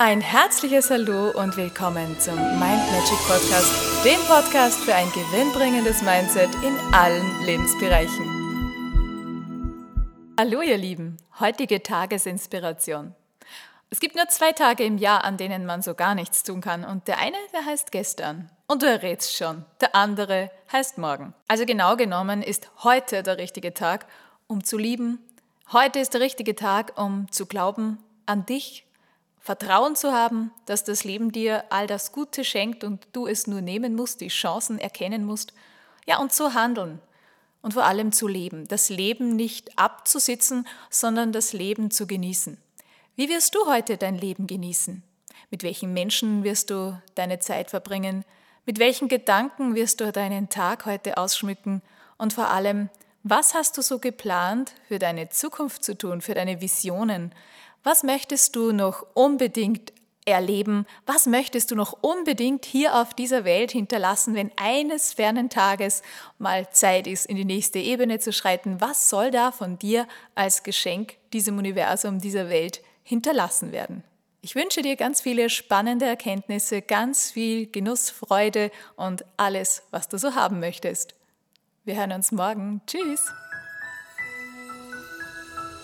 Ein herzliches Hallo und willkommen zum Mind Magic Podcast, dem Podcast für ein gewinnbringendes Mindset in allen Lebensbereichen. Hallo ihr Lieben, heutige Tagesinspiration. Es gibt nur zwei Tage im Jahr, an denen man so gar nichts tun kann und der eine, der heißt gestern. Und du errätst schon, der andere heißt morgen. Also genau genommen ist heute der richtige Tag, um zu lieben. Heute ist der richtige Tag, um zu glauben an dich Vertrauen zu haben, dass das Leben dir all das Gute schenkt und du es nur nehmen musst, die Chancen erkennen musst. Ja, und zu handeln und vor allem zu leben. Das Leben nicht abzusitzen, sondern das Leben zu genießen. Wie wirst du heute dein Leben genießen? Mit welchen Menschen wirst du deine Zeit verbringen? Mit welchen Gedanken wirst du deinen Tag heute ausschmücken? Und vor allem, was hast du so geplant für deine Zukunft zu tun, für deine Visionen? Was möchtest du noch unbedingt erleben? Was möchtest du noch unbedingt hier auf dieser Welt hinterlassen, wenn eines fernen Tages mal Zeit ist, in die nächste Ebene zu schreiten? Was soll da von dir als Geschenk diesem Universum, dieser Welt hinterlassen werden? Ich wünsche dir ganz viele spannende Erkenntnisse, ganz viel Genuss, Freude und alles, was du so haben möchtest. Wir hören uns morgen. Tschüss!